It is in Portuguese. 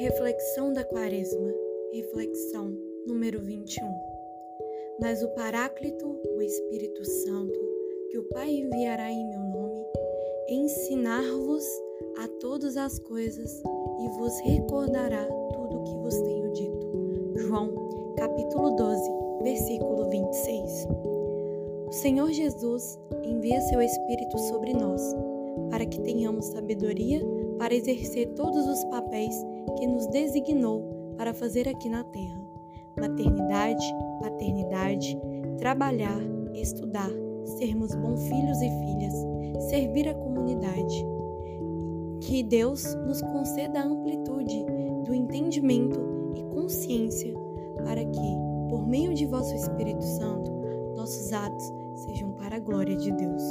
Reflexão da Quaresma, reflexão número 21. Mas o Paráclito, o Espírito Santo, que o Pai enviará em meu nome, ensinar-vos a todas as coisas e vos recordará tudo o que vos tenho dito. João, capítulo 12, versículo 26. O Senhor Jesus envia seu Espírito sobre nós, para que tenhamos sabedoria para exercer todos os papéis que nos designou para fazer aqui na Terra: maternidade, paternidade, trabalhar, estudar, sermos bons filhos e filhas, servir a comunidade. Que Deus nos conceda a amplitude do entendimento e consciência para que, por meio de vosso Espírito Santo, nossos atos sejam para a glória de Deus.